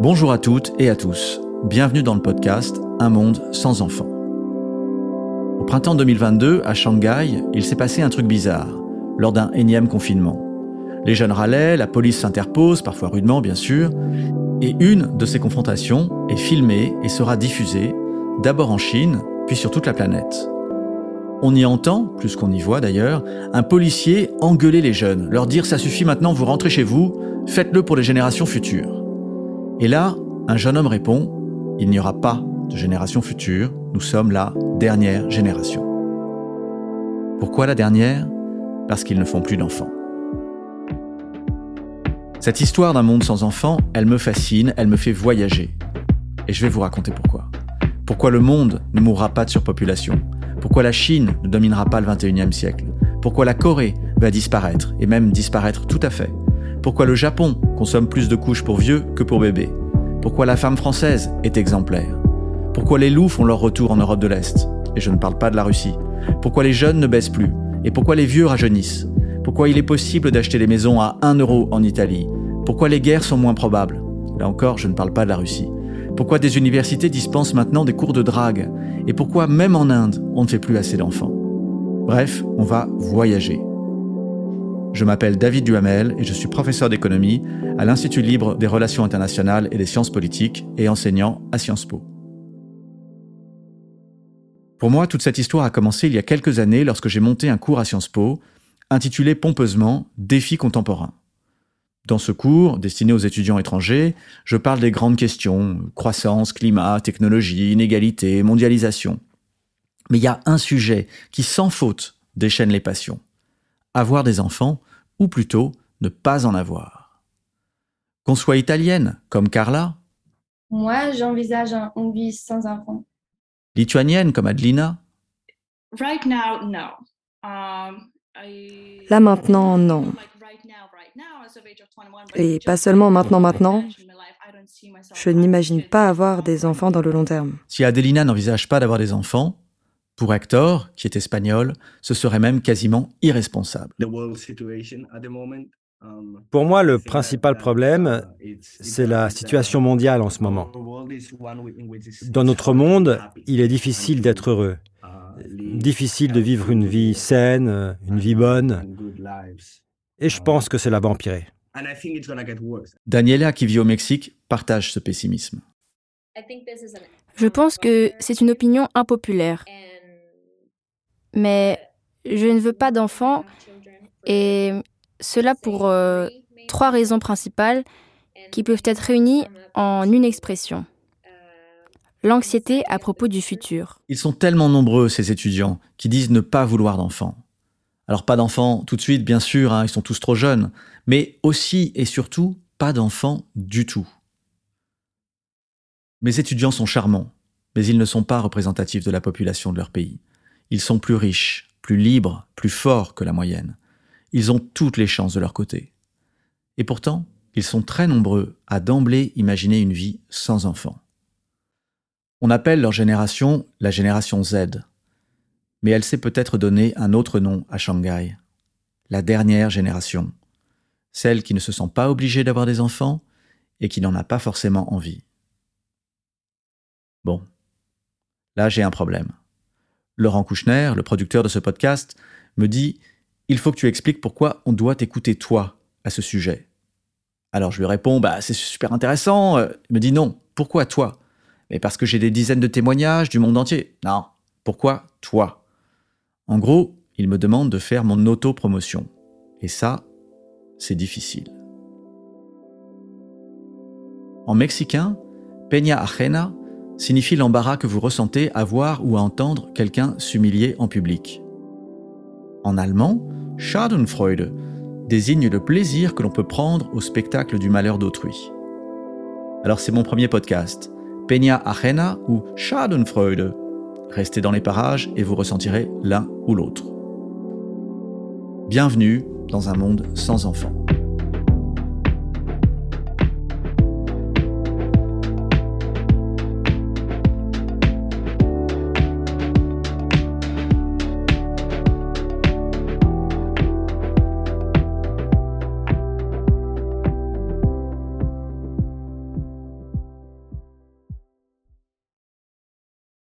Bonjour à toutes et à tous. Bienvenue dans le podcast Un monde sans enfants. Au printemps 2022, à Shanghai, il s'est passé un truc bizarre, lors d'un énième confinement. Les jeunes râlaient, la police s'interpose, parfois rudement bien sûr, et une de ces confrontations est filmée et sera diffusée, d'abord en Chine, puis sur toute la planète. On y entend, plus qu'on y voit d'ailleurs, un policier engueuler les jeunes, leur dire ça suffit maintenant, vous rentrez chez vous, faites-le pour les générations futures. Et là, un jeune homme répond, il n'y aura pas de génération future, nous sommes la dernière génération. Pourquoi la dernière? Parce qu'ils ne font plus d'enfants. Cette histoire d'un monde sans enfants, elle me fascine, elle me fait voyager. Et je vais vous raconter pourquoi. Pourquoi le monde ne mourra pas de surpopulation Pourquoi la Chine ne dominera pas le 21e siècle Pourquoi la Corée va disparaître, et même disparaître tout à fait pourquoi le Japon consomme plus de couches pour vieux que pour bébés? Pourquoi la femme française est exemplaire? Pourquoi les loups font leur retour en Europe de l'Est? Et je ne parle pas de la Russie. Pourquoi les jeunes ne baissent plus? Et pourquoi les vieux rajeunissent? Pourquoi il est possible d'acheter des maisons à 1 euro en Italie? Pourquoi les guerres sont moins probables? Là encore, je ne parle pas de la Russie. Pourquoi des universités dispensent maintenant des cours de drague? Et pourquoi, même en Inde, on ne fait plus assez d'enfants? Bref, on va voyager. Je m'appelle David Duhamel et je suis professeur d'économie à l'Institut libre des relations internationales et des sciences politiques et enseignant à Sciences Po. Pour moi, toute cette histoire a commencé il y a quelques années lorsque j'ai monté un cours à Sciences Po intitulé pompeusement Défis contemporains. Dans ce cours, destiné aux étudiants étrangers, je parle des grandes questions croissance, climat, technologie, inégalité, mondialisation. Mais il y a un sujet qui, sans faute, déchaîne les passions avoir des enfants, ou plutôt ne pas en avoir. Qu'on soit italienne, comme Carla. Moi, j'envisage une vie sans enfants. Lituanienne, comme Adelina. Um, Là maintenant, non. Et pas seulement maintenant, maintenant. Je n'imagine pas avoir des enfants dans le long terme. Si Adelina n'envisage pas d'avoir des enfants, pour Hector, qui est espagnol, ce serait même quasiment irresponsable. Um, Pour moi, le principal problème, c'est la situation mondiale en ce moment. Dans notre monde, il est difficile d'être heureux, difficile de vivre une vie saine, une vie bonne, et je pense que cela va empirer. Daniela, qui vit au Mexique, partage ce pessimisme. Je pense que c'est une opinion impopulaire mais je ne veux pas d'enfants et cela pour euh, trois raisons principales qui peuvent être réunies en une expression. L'anxiété à propos du futur. Ils sont tellement nombreux, ces étudiants, qui disent ne pas vouloir d'enfants. Alors pas d'enfants tout de suite, bien sûr, hein, ils sont tous trop jeunes, mais aussi et surtout pas d'enfants du tout. Mes étudiants sont charmants, mais ils ne sont pas représentatifs de la population de leur pays. Ils sont plus riches, plus libres, plus forts que la moyenne. Ils ont toutes les chances de leur côté. Et pourtant, ils sont très nombreux à d'emblée imaginer une vie sans enfants. On appelle leur génération la génération Z, mais elle s'est peut-être donné un autre nom à Shanghai, la dernière génération, celle qui ne se sent pas obligée d'avoir des enfants et qui n'en a pas forcément envie. Bon, là j'ai un problème. Laurent Kouchner, le producteur de ce podcast, me dit Il faut que tu expliques pourquoi on doit t'écouter toi à ce sujet. Alors je lui réponds Bah, c'est super intéressant. Il me dit Non, pourquoi toi? Mais parce que j'ai des dizaines de témoignages du monde entier. Non, pourquoi toi? En gros, il me demande de faire mon auto-promotion. Et ça, c'est difficile. En mexicain, Peña Ajena signifie l'embarras que vous ressentez à voir ou à entendre quelqu'un s'humilier en public. En allemand, Schadenfreude désigne le plaisir que l'on peut prendre au spectacle du malheur d'autrui. Alors c'est mon premier podcast, Peña Ajena ou Schadenfreude. Restez dans les parages et vous ressentirez l'un ou l'autre. Bienvenue dans un monde sans enfants.